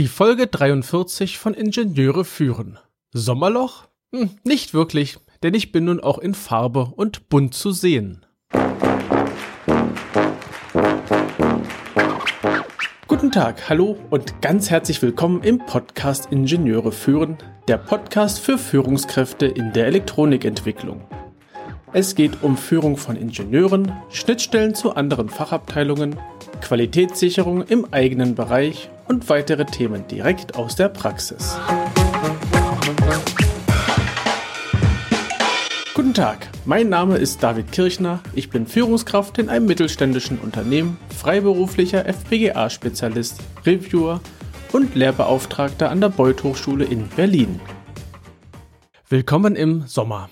Die Folge 43 von Ingenieure führen. Sommerloch? Hm, nicht wirklich, denn ich bin nun auch in Farbe und bunt zu sehen. Guten Tag, hallo und ganz herzlich willkommen im Podcast Ingenieure führen, der Podcast für Führungskräfte in der Elektronikentwicklung. Es geht um Führung von Ingenieuren, Schnittstellen zu anderen Fachabteilungen, Qualitätssicherung im eigenen Bereich und weitere Themen direkt aus der Praxis. Guten Tag, mein Name ist David Kirchner, ich bin Führungskraft in einem mittelständischen Unternehmen, freiberuflicher FPGA-Spezialist, Reviewer und Lehrbeauftragter an der Beuth Hochschule in Berlin. Willkommen im Sommer.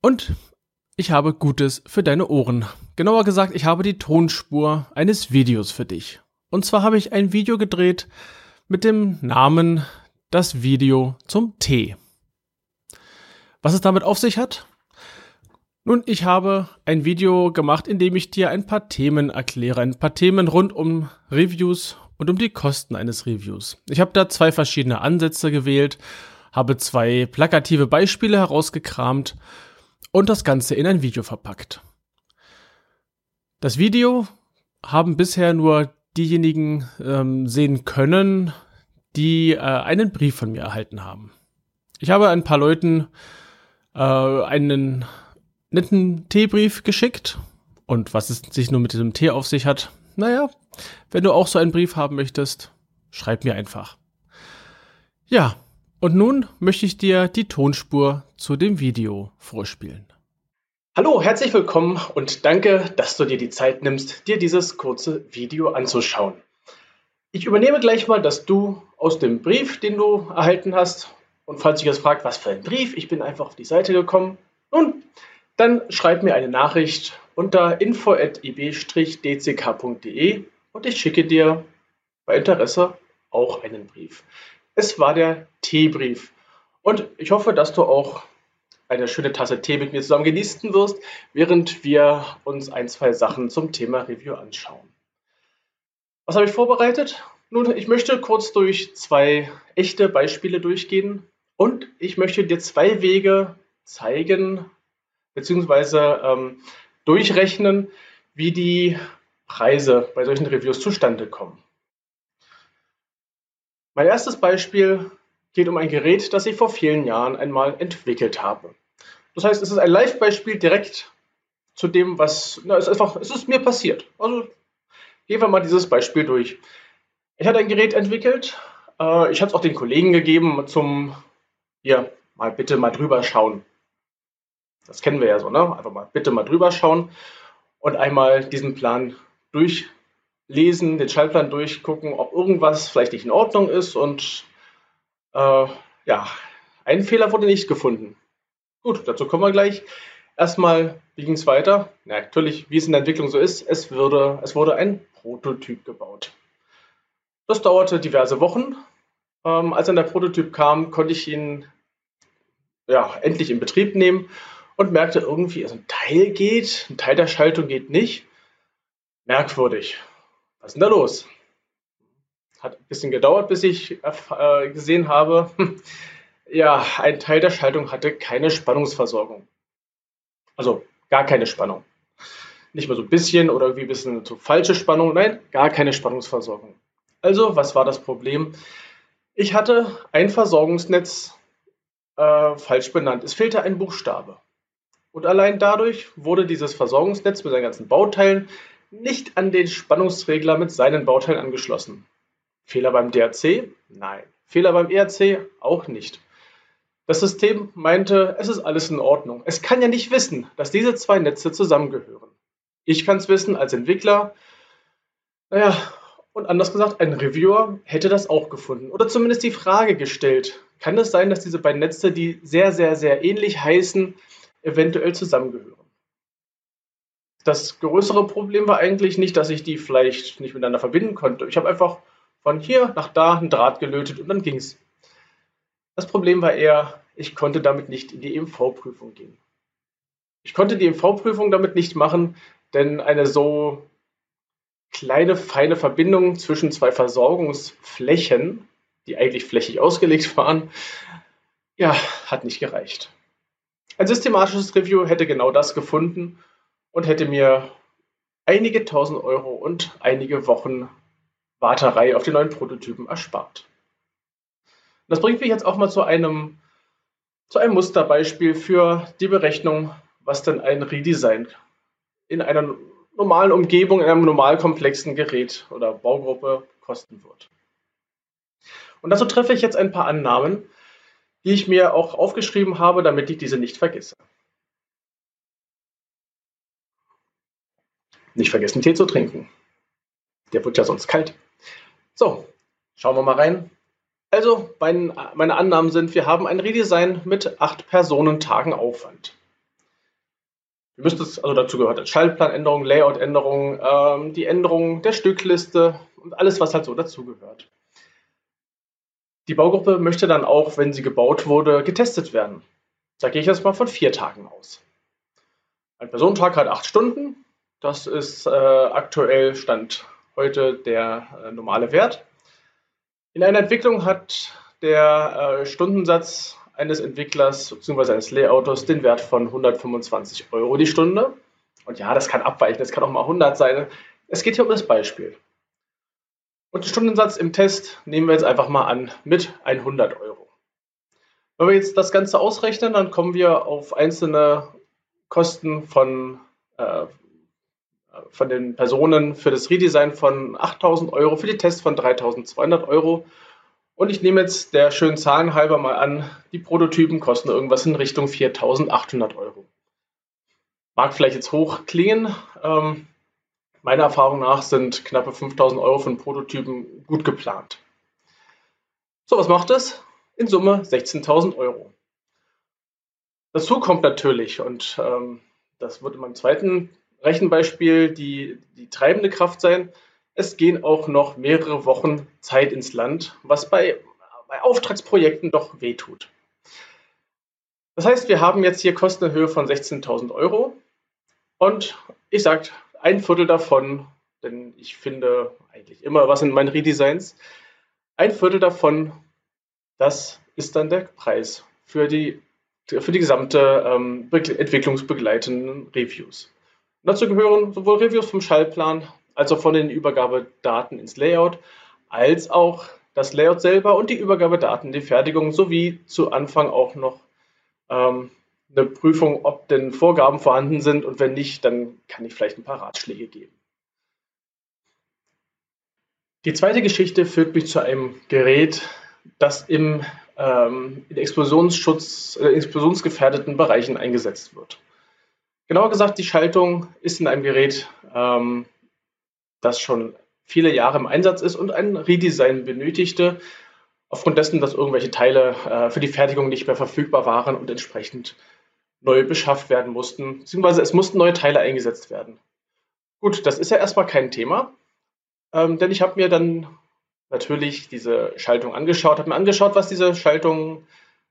Und ich habe Gutes für deine Ohren. Genauer gesagt, ich habe die Tonspur eines Videos für dich. Und zwar habe ich ein Video gedreht mit dem Namen Das Video zum Tee. Was es damit auf sich hat? Nun, ich habe ein Video gemacht, in dem ich dir ein paar Themen erkläre, ein paar Themen rund um Reviews und um die Kosten eines Reviews. Ich habe da zwei verschiedene Ansätze gewählt, habe zwei plakative Beispiele herausgekramt und das Ganze in ein Video verpackt. Das Video haben bisher nur diejenigen ähm, sehen können, die äh, einen Brief von mir erhalten haben. Ich habe ein paar Leuten äh, einen netten Teebrief geschickt. Und was es sich nur mit diesem Tee auf sich hat, naja, wenn du auch so einen Brief haben möchtest, schreib mir einfach. Ja, und nun möchte ich dir die Tonspur zu dem Video vorspielen. Hallo, herzlich willkommen und danke, dass du dir die Zeit nimmst, dir dieses kurze Video anzuschauen. Ich übernehme gleich mal, dass du aus dem Brief, den du erhalten hast, und falls dich jetzt fragt, was für ein Brief, ich bin einfach auf die Seite gekommen, nun, dann schreib mir eine Nachricht unter info.ib-dck.de und ich schicke dir bei Interesse auch einen Brief. Es war der T-Brief und ich hoffe, dass du auch eine schöne Tasse Tee mit mir zusammen genießen wirst, während wir uns ein, zwei Sachen zum Thema Review anschauen. Was habe ich vorbereitet? Nun, ich möchte kurz durch zwei echte Beispiele durchgehen und ich möchte dir zwei Wege zeigen, beziehungsweise ähm, durchrechnen, wie die Preise bei solchen Reviews zustande kommen. Mein erstes Beispiel geht um ein Gerät, das ich vor vielen Jahren einmal entwickelt habe. Das heißt, es ist ein Live-Beispiel direkt zu dem, was, na, es ist einfach, es ist mir passiert. Also gehen wir mal dieses Beispiel durch. Ich hatte ein Gerät entwickelt, äh, ich hatte es auch den Kollegen gegeben zum, hier, mal bitte mal drüber schauen. Das kennen wir ja so, ne? Einfach mal bitte mal drüber schauen und einmal diesen Plan durchlesen, den Schaltplan durchgucken, ob irgendwas vielleicht nicht in Ordnung ist und äh, ja, ein Fehler wurde nicht gefunden. Gut, dazu kommen wir gleich. Erstmal, wie ging es weiter? Na, natürlich, wie es in der Entwicklung so ist, es, würde, es wurde ein Prototyp gebaut. Das dauerte diverse Wochen. Ähm, als dann der Prototyp kam, konnte ich ihn ja, endlich in Betrieb nehmen und merkte irgendwie, also ein Teil geht, ein Teil der Schaltung geht nicht. Merkwürdig. Was ist denn da los? Hat ein bisschen gedauert, bis ich äh, gesehen habe, ja, ein Teil der Schaltung hatte keine Spannungsversorgung. Also gar keine Spannung. Nicht mehr so ein bisschen oder irgendwie ein bisschen zu falsche Spannung, nein, gar keine Spannungsversorgung. Also, was war das Problem? Ich hatte ein Versorgungsnetz äh, falsch benannt. Es fehlte ein Buchstabe. Und allein dadurch wurde dieses Versorgungsnetz mit seinen ganzen Bauteilen nicht an den Spannungsregler mit seinen Bauteilen angeschlossen. Fehler beim DRC? Nein. Fehler beim ERC? Auch nicht. Das System meinte, es ist alles in Ordnung. Es kann ja nicht wissen, dass diese zwei Netze zusammengehören. Ich kann es wissen als Entwickler. Naja, und anders gesagt, ein Reviewer hätte das auch gefunden. Oder zumindest die Frage gestellt. Kann es sein, dass diese beiden Netze, die sehr, sehr, sehr ähnlich heißen, eventuell zusammengehören? Das größere Problem war eigentlich nicht, dass ich die vielleicht nicht miteinander verbinden konnte. Ich habe einfach von hier nach da einen Draht gelötet und dann ging es. Das Problem war eher, ich konnte damit nicht in die EMV-Prüfung gehen. Ich konnte die EMV-Prüfung damit nicht machen, denn eine so kleine, feine Verbindung zwischen zwei Versorgungsflächen, die eigentlich flächig ausgelegt waren, ja, hat nicht gereicht. Ein systematisches Review hätte genau das gefunden und hätte mir einige tausend Euro und einige Wochen Warterei auf die neuen Prototypen erspart. Das bringt mich jetzt auch mal zu einem, zu einem Musterbeispiel für die Berechnung, was denn ein Redesign in einer normalen Umgebung, in einem normal komplexen Gerät oder Baugruppe kosten wird. Und dazu treffe ich jetzt ein paar Annahmen, die ich mir auch aufgeschrieben habe, damit ich diese nicht vergesse. Nicht vergessen, Tee zu trinken. Der wird ja sonst kalt. So, schauen wir mal rein. Also, meine Annahmen sind, wir haben ein Redesign mit 8 Personentagen Aufwand. Wir müssen es, also dazu gehört Schaltplanänderung, Layoutänderung, ähm, die Änderung der Stückliste und alles, was halt so dazugehört. Die Baugruppe möchte dann auch, wenn sie gebaut wurde, getestet werden. Da gehe ich jetzt mal von vier Tagen aus. Ein Personentag hat acht Stunden. Das ist äh, aktuell Stand heute der äh, normale Wert. In einer Entwicklung hat der äh, Stundensatz eines Entwicklers bzw. eines Layouters den Wert von 125 Euro die Stunde. Und ja, das kann abweichen, das kann auch mal 100 sein. Es geht hier um das Beispiel. Und den Stundensatz im Test nehmen wir jetzt einfach mal an mit 100 Euro. Wenn wir jetzt das Ganze ausrechnen, dann kommen wir auf einzelne Kosten von, äh, von den Personen für das Redesign von 8000 Euro, für die Tests von 3200 Euro. Und ich nehme jetzt der schönen Zahlen halber mal an, die Prototypen kosten irgendwas in Richtung 4800 Euro. Mag vielleicht jetzt hoch klingen, ähm, Meiner Erfahrung nach sind knappe 5000 Euro von Prototypen gut geplant. So, was macht es? In Summe 16.000 Euro. Dazu kommt natürlich, und ähm, das wird in meinem zweiten Rechenbeispiel die, die treibende Kraft sein, es gehen auch noch mehrere Wochen Zeit ins Land, was bei, bei Auftragsprojekten doch wehtut. Das heißt, wir haben jetzt hier Kosten in Höhe von 16.000 Euro und ich sage, ein Viertel davon, denn ich finde eigentlich immer was in meinen Redesigns, ein Viertel davon, das ist dann der Preis für die, für die gesamte ähm, entwicklungsbegleitenden Reviews. Dazu gehören sowohl Reviews vom Schallplan als auch von den Übergabedaten ins Layout, als auch das Layout selber und die Übergabedaten, die Fertigung sowie zu Anfang auch noch ähm, eine Prüfung, ob denn Vorgaben vorhanden sind und wenn nicht, dann kann ich vielleicht ein paar Ratschläge geben. Die zweite Geschichte führt mich zu einem Gerät, das im, ähm, in Explosionsschutz, äh, explosionsgefährdeten Bereichen eingesetzt wird. Genauer gesagt, die Schaltung ist in einem Gerät, ähm, das schon viele Jahre im Einsatz ist und ein Redesign benötigte, aufgrund dessen, dass irgendwelche Teile äh, für die Fertigung nicht mehr verfügbar waren und entsprechend neu beschafft werden mussten, beziehungsweise es mussten neue Teile eingesetzt werden. Gut, das ist ja erstmal kein Thema, ähm, denn ich habe mir dann natürlich diese Schaltung angeschaut, habe mir angeschaut, was diese Schaltung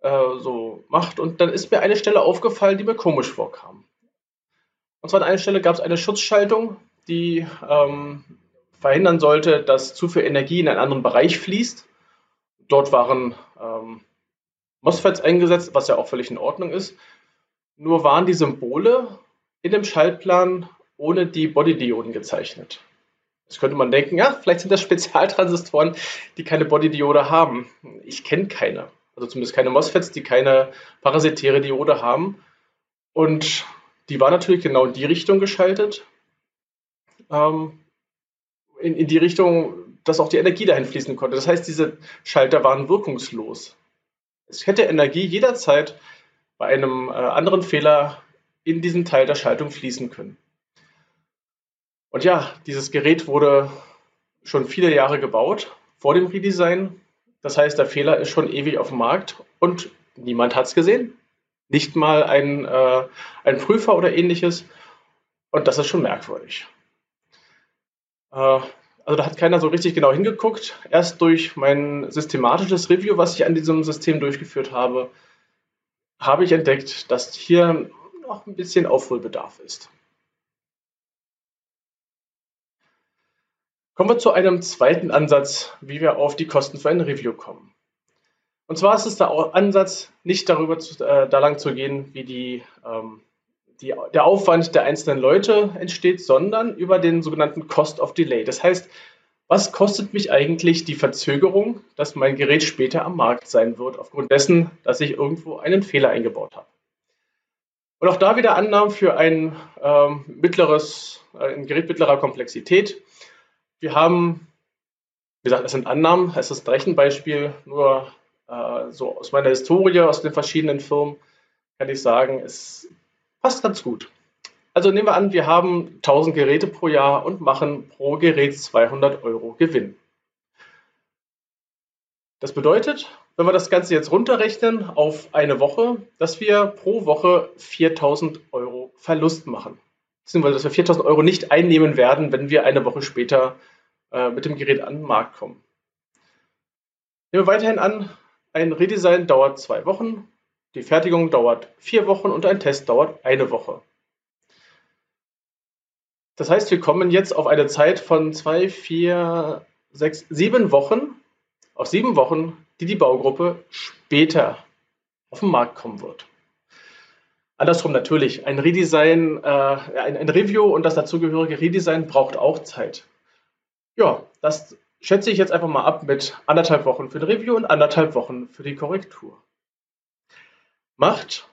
äh, so macht und dann ist mir eine Stelle aufgefallen, die mir komisch vorkam. Und zwar an einer Stelle gab es eine Schutzschaltung, die ähm, verhindern sollte, dass zu viel Energie in einen anderen Bereich fließt. Dort waren ähm, MOSFETs eingesetzt, was ja auch völlig in Ordnung ist. Nur waren die Symbole in dem Schaltplan ohne die Bodydioden gezeichnet. Jetzt könnte man denken, ja, vielleicht sind das Spezialtransistoren, die keine Bodydiode haben. Ich kenne keine. Also zumindest keine MOSFETs, die keine parasitäre Diode haben. Und die war natürlich genau in die Richtung geschaltet. Ähm, in, in die Richtung, dass auch die Energie dahin fließen konnte. Das heißt, diese Schalter waren wirkungslos. Es hätte Energie jederzeit bei einem äh, anderen Fehler in diesen Teil der Schaltung fließen können. Und ja, dieses Gerät wurde schon viele Jahre gebaut vor dem Redesign. Das heißt, der Fehler ist schon ewig auf dem Markt und niemand hat es gesehen. Nicht mal ein, äh, ein Prüfer oder ähnliches. Und das ist schon merkwürdig. Äh, also da hat keiner so richtig genau hingeguckt. Erst durch mein systematisches Review, was ich an diesem System durchgeführt habe, habe ich entdeckt, dass hier noch ein bisschen Aufholbedarf ist. Kommen wir zu einem zweiten Ansatz, wie wir auf die Kosten für ein Review kommen. Und zwar ist es der Ansatz, nicht darüber zu, äh, da lang zu gehen, wie die, ähm, die, der Aufwand der einzelnen Leute entsteht, sondern über den sogenannten Cost of Delay. Das heißt, was kostet mich eigentlich die Verzögerung, dass mein Gerät später am Markt sein wird, aufgrund dessen, dass ich irgendwo einen Fehler eingebaut habe. Und auch da wieder Annahmen für ein ähm, mittleres, äh, ein Gerät mittlerer Komplexität. Wir haben, wie gesagt, es sind Annahmen, es ist ein Rechenbeispiel, nur äh, so aus meiner Historie, aus den verschiedenen Firmen, kann ich sagen, es passt ganz gut. Also nehmen wir an, wir haben 1000 Geräte pro Jahr und machen pro Gerät 200 Euro Gewinn. Das bedeutet, wenn wir das Ganze jetzt runterrechnen auf eine Woche, dass wir pro Woche 4000 Euro Verlust machen. Beziehungsweise, dass wir 4000 Euro nicht einnehmen werden, wenn wir eine Woche später äh, mit dem Gerät an den Markt kommen. Nehmen wir weiterhin an, ein Redesign dauert zwei Wochen, die Fertigung dauert vier Wochen und ein Test dauert eine Woche. Das heißt, wir kommen jetzt auf eine Zeit von zwei, vier, sechs, sieben Wochen, auf sieben Wochen, die die Baugruppe später auf den Markt kommen wird. Andersrum natürlich, ein Redesign, äh, ein, ein Review und das dazugehörige Redesign braucht auch Zeit. Ja, das schätze ich jetzt einfach mal ab mit anderthalb Wochen für ein Review und anderthalb Wochen für die Korrektur. Macht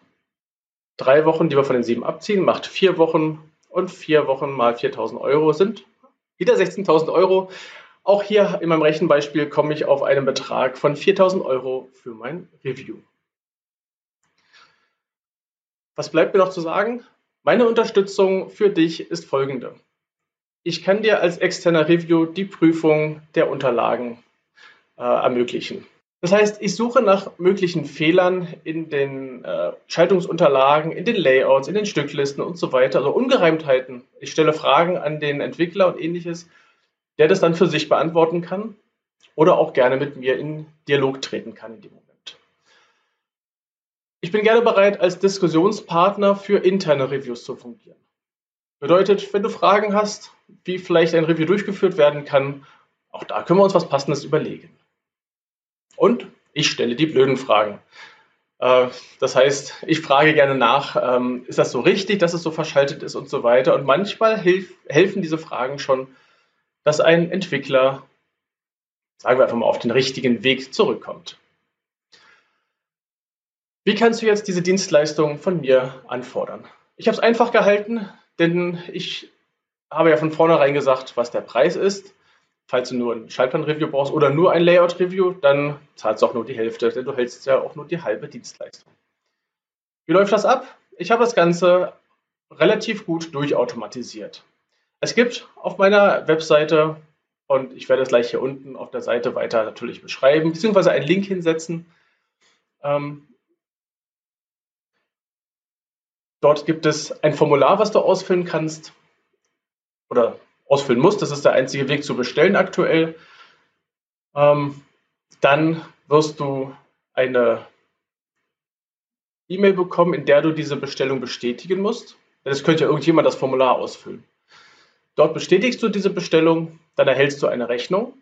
drei Wochen, die wir von den sieben abziehen, macht vier Wochen und vier Wochen mal 4.000 Euro sind wieder 16.000 Euro. Auch hier in meinem Rechenbeispiel komme ich auf einen Betrag von 4.000 Euro für mein Review. Was bleibt mir noch zu sagen? Meine Unterstützung für dich ist folgende. Ich kann dir als externer Review die Prüfung der Unterlagen äh, ermöglichen. Das heißt, ich suche nach möglichen Fehlern in den äh, Schaltungsunterlagen, in den Layouts, in den Stücklisten und so weiter, also Ungereimtheiten. Ich stelle Fragen an den Entwickler und ähnliches, der das dann für sich beantworten kann oder auch gerne mit mir in Dialog treten kann in dem Moment. Ich bin gerne bereit, als Diskussionspartner für interne Reviews zu fungieren. Bedeutet, wenn du Fragen hast, wie vielleicht ein Review durchgeführt werden kann, auch da können wir uns was Passendes überlegen. Und ich stelle die blöden Fragen. Äh, das heißt, ich frage gerne nach, ähm, ist das so richtig, dass es so verschaltet ist und so weiter. Und manchmal helfen diese Fragen schon, dass ein Entwickler, sagen wir einfach mal, auf den richtigen Weg zurückkommt. Wie kannst du jetzt diese Dienstleistung von mir anfordern? Ich habe es einfach gehalten, denn ich habe ja von vornherein gesagt, was der Preis ist. Falls du nur ein Schaltplan-Review brauchst oder nur ein Layout-Review, dann zahlst du auch nur die Hälfte, denn du hältst ja auch nur die halbe Dienstleistung. Wie läuft das ab? Ich habe das Ganze relativ gut durchautomatisiert. Es gibt auf meiner Webseite, und ich werde es gleich hier unten auf der Seite weiter natürlich beschreiben, beziehungsweise einen Link hinsetzen. Ähm, dort gibt es ein Formular, was du ausfüllen kannst oder ausfüllen musst. Das ist der einzige Weg zu bestellen aktuell. Ähm, dann wirst du eine E-Mail bekommen, in der du diese Bestellung bestätigen musst. Das könnte ja irgendjemand das Formular ausfüllen. Dort bestätigst du diese Bestellung, dann erhältst du eine Rechnung.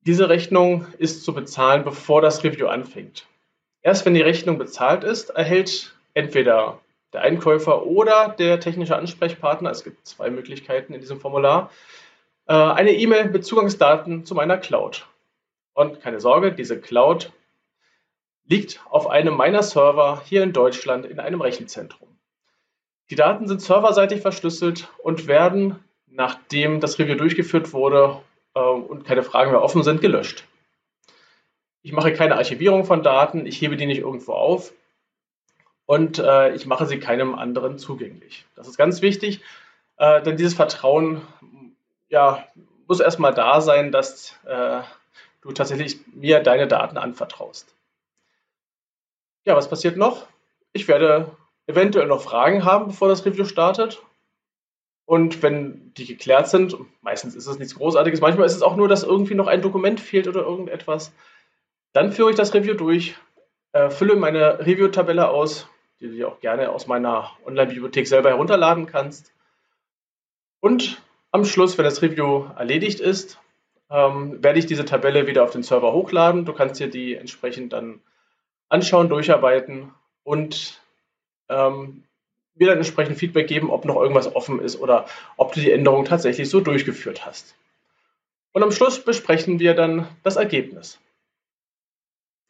Diese Rechnung ist zu bezahlen, bevor das Review anfängt. Erst wenn die Rechnung bezahlt ist, erhält entweder der Einkäufer oder der technische Ansprechpartner, es gibt zwei Möglichkeiten in diesem Formular, äh, eine E-Mail mit Zugangsdaten zu meiner Cloud. Und keine Sorge, diese Cloud liegt auf einem meiner Server hier in Deutschland in einem Rechenzentrum. Die Daten sind serverseitig verschlüsselt und werden, nachdem das Review durchgeführt wurde äh, und keine Fragen mehr offen sind, gelöscht. Ich mache keine Archivierung von Daten, ich hebe die nicht irgendwo auf, und äh, ich mache sie keinem anderen zugänglich. Das ist ganz wichtig, äh, denn dieses Vertrauen ja, muss erstmal da sein, dass äh, du tatsächlich mir deine Daten anvertraust. Ja, was passiert noch? Ich werde eventuell noch Fragen haben, bevor das Review startet. Und wenn die geklärt sind, meistens ist es nichts Großartiges, manchmal ist es auch nur, dass irgendwie noch ein Dokument fehlt oder irgendetwas, dann führe ich das Review durch, äh, fülle meine Review-Tabelle aus die du dir auch gerne aus meiner Online-Bibliothek selber herunterladen kannst. Und Am Schluss, wenn das Review erledigt ist, ähm, werde ich diese Tabelle wieder auf den Server hochladen. Du kannst dir die entsprechend dann anschauen, durcharbeiten und ähm, mir dann entsprechend Feedback geben, ob noch irgendwas offen ist oder ob du die Änderung tatsächlich so durchgeführt hast. Und am Schluss besprechen wir dann das Ergebnis.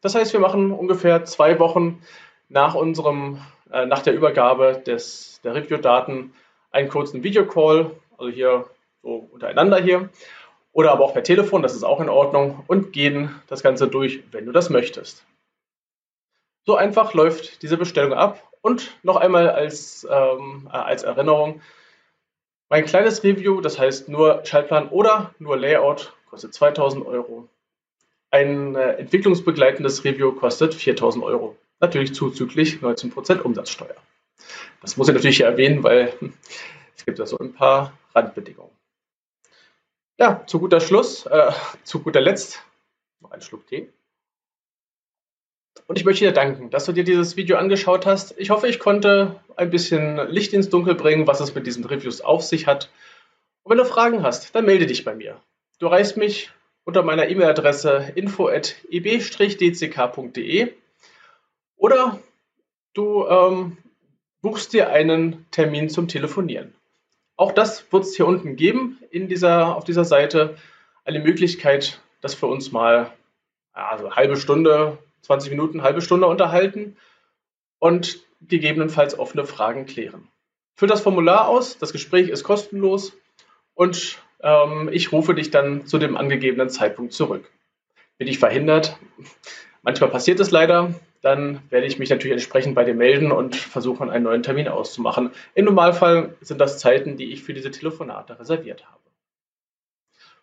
Das heißt, wir machen ungefähr zwei Wochen nach unserem, äh, nach der Übergabe des, der Review-Daten einen kurzen Videocall, also hier so untereinander hier, oder aber auch per Telefon, das ist auch in Ordnung, und gehen das Ganze durch, wenn du das möchtest. So einfach läuft diese Bestellung ab. Und noch einmal als, ähm, äh, als Erinnerung, mein kleines Review, das heißt nur Schaltplan oder nur Layout, kostet 2000 Euro. Ein äh, entwicklungsbegleitendes Review kostet 4000 Euro. Natürlich zuzüglich 19% Umsatzsteuer. Das muss ich natürlich hier erwähnen, weil es gibt da so ein paar Randbedingungen. Ja, zu guter Schluss, äh, zu guter Letzt noch ein Schluck Tee. Und ich möchte dir danken, dass du dir dieses Video angeschaut hast. Ich hoffe, ich konnte ein bisschen Licht ins Dunkel bringen, was es mit diesen Reviews auf sich hat. Und wenn du Fragen hast, dann melde dich bei mir. Du erreichst mich unter meiner E-Mail-Adresse info.eb-dck.de oder du ähm, buchst dir einen Termin zum Telefonieren. Auch das wird es hier unten geben in dieser, auf dieser Seite. Eine Möglichkeit, dass wir uns mal also halbe Stunde 20 Minuten, halbe Stunde unterhalten und gegebenenfalls offene Fragen klären. Füll das Formular aus, das Gespräch ist kostenlos und ähm, ich rufe dich dann zu dem angegebenen Zeitpunkt zurück. Bin ich verhindert? Manchmal passiert es leider. Dann werde ich mich natürlich entsprechend bei dir melden und versuchen, einen neuen Termin auszumachen. Im Normalfall sind das Zeiten, die ich für diese Telefonate reserviert habe.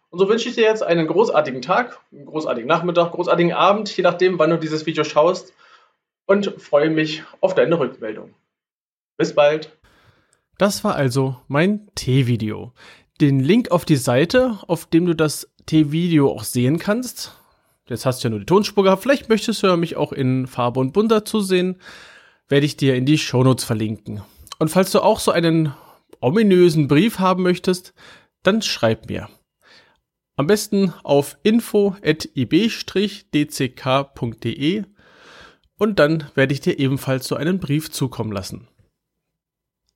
Und so wünsche ich dir jetzt einen großartigen Tag, einen großartigen Nachmittag, großartigen Abend, je nachdem, wann du dieses Video schaust und freue mich auf deine Rückmeldung. Bis bald. Das war also mein T-Video. Den Link auf die Seite, auf dem du das T-Video auch sehen kannst. Jetzt hast du ja nur die Tonspur gehabt. Vielleicht möchtest du ja mich auch in Farbe und Bunt dazu sehen. Werde ich dir in die Shownotes verlinken. Und falls du auch so einen ominösen Brief haben möchtest, dann schreib mir. Am besten auf info.ib-dck.de und dann werde ich dir ebenfalls so einen Brief zukommen lassen.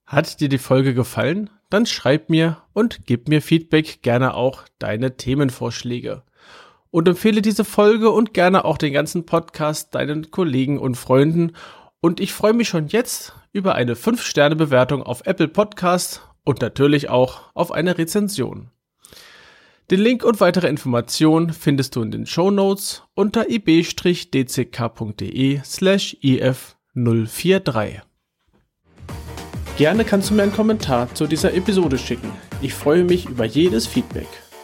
Hat dir die Folge gefallen? Dann schreib mir und gib mir Feedback, gerne auch deine Themenvorschläge. Und empfehle diese Folge und gerne auch den ganzen Podcast deinen Kollegen und Freunden. Und ich freue mich schon jetzt über eine 5-Sterne-Bewertung auf Apple Podcast und natürlich auch auf eine Rezension. Den Link und weitere Informationen findest du in den Show Notes unter ib-dck.de slash if043. Gerne kannst du mir einen Kommentar zu dieser Episode schicken. Ich freue mich über jedes Feedback.